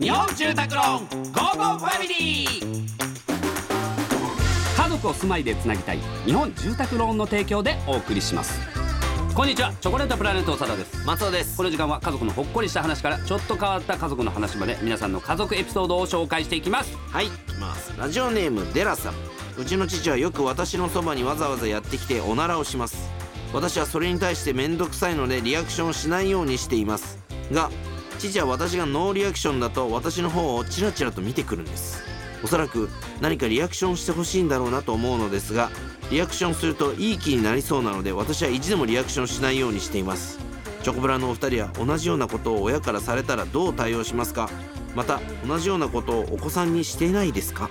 日本住宅ローンゴーゴーファミリー。家族を住まいでつなぎたい日本住宅ローンの提供でお送りします。こんにちはチョコレートプラネット長田です。松尾です。この時間は家族のほっこりした話からちょっと変わった家族の話まで皆さんの家族エピソードを紹介していきます。はい。いきます。ラジオネームデラさん。うちの父はよく私のそばにわざわざやってきておならをします。私はそれに対して面倒くさいのでリアクションしないようにしていますが父は私がノーリアクションだと私の方をチラチラと見てくるんです。おそらく何かリアクションしてほしいんだろうなと思うのですがリアクションするといい気になりそうなので私は意地でもリアクションしないようにしています。チョコブラのお二人は同じようなことを親からされたらどう対応しますか？また同じようなことをお子さんにしていないですか？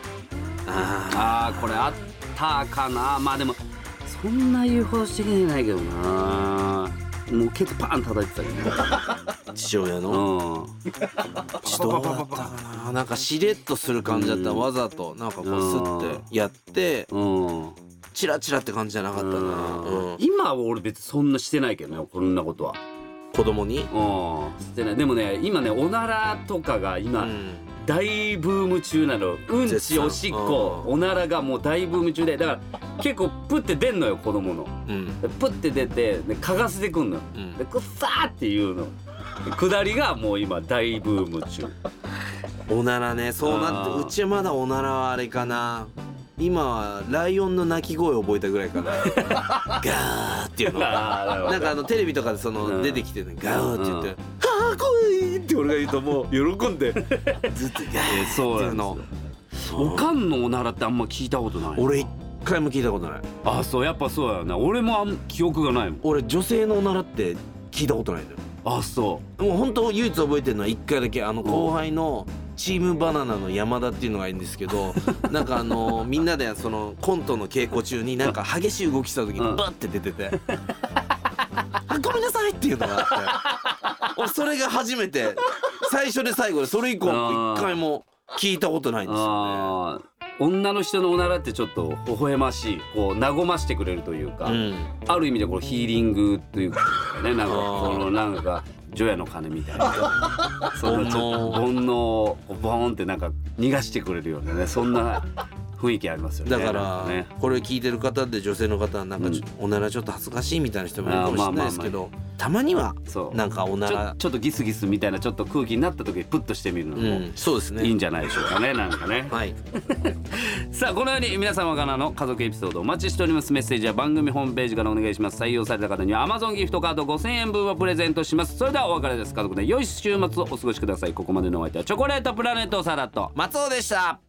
ああーこれあったかな。まあでもそんな言うほどしてないけどな。もうケツパーン叩いてたけどね。父親の。うん。父どうだったかな。なんかしれっとする感じだった。うんわざと。なんかこうスッてやって。うん。チラチラって感じじゃなかったな、うん。今は俺別にそんなしてないけどねこんなことは。子供に、うん。してない。でもね今ねおならとかがう今ん。大ブーム中なの。うんちおしっこ。うん。おならがもう大ブーム中で。だから結構プって出んのよ子供の。うん。でプって出てで嗅がせてくんのよ。うん。でくっさーっていうの 下りがもう今大ブーム中。おならねそうなってうちはまだおならはあれかな。今はライオンの鳴き声を覚えたぐらいかな。ガーっていうの。あーなんかあのテレビとかでそのうん。出てきてねガーって言って「はあ怖い!」って俺が言うともう喜んで ずっとガーってそういうの。おかんのおならってあんま聞いたことない俺一回も聞いたことない。あそうやっぱそうやな。俺もあん記憶がないもん。俺女性のおならって聞いたことないのよあそもう本当唯一覚えてるのは一回だけあの後輩のチームバナナの山田っていうのがいるんですけど なんかあのみんなでそのコントの稽古中になんか激しい動きした時にうん。バッて出てて「あごめんなさい」っていうのがあって俺それが初めて最初で最後でそれ以降も一回も聞いたことないんうですよね。女の人のおならってちょっと微笑ましいこう和ましてくれるというか、うん。ある意味でこうヒーリングというかね なんかこのなんか除夜の鐘みたいな。そのちょっと煩悩をボーンってなんか逃がしてくれるようなねそんな雰囲気ありますよね。だからこれ聞いてる方で女性の方はなんかちょおならちょっと恥ずかしいみたいな人もいるかもしれないですけどたまにはそう。なんかおなちょらちょっとギスギスみたいなちょっと空気になった時にプッとしてみるのうもんそうですね。いいんじゃないでしょうかねなんかね。はい。さあこのように皆様からの家族エピソードお待ちしております。メッセージは番組ホームページからお願いします。採用された方には Amazon ギフトカード5000円分をプレゼントします。それではお別れです。家族で良い週末をお過ごしください。ここまでのお相手はチョコレートプラネットサラット。松尾でした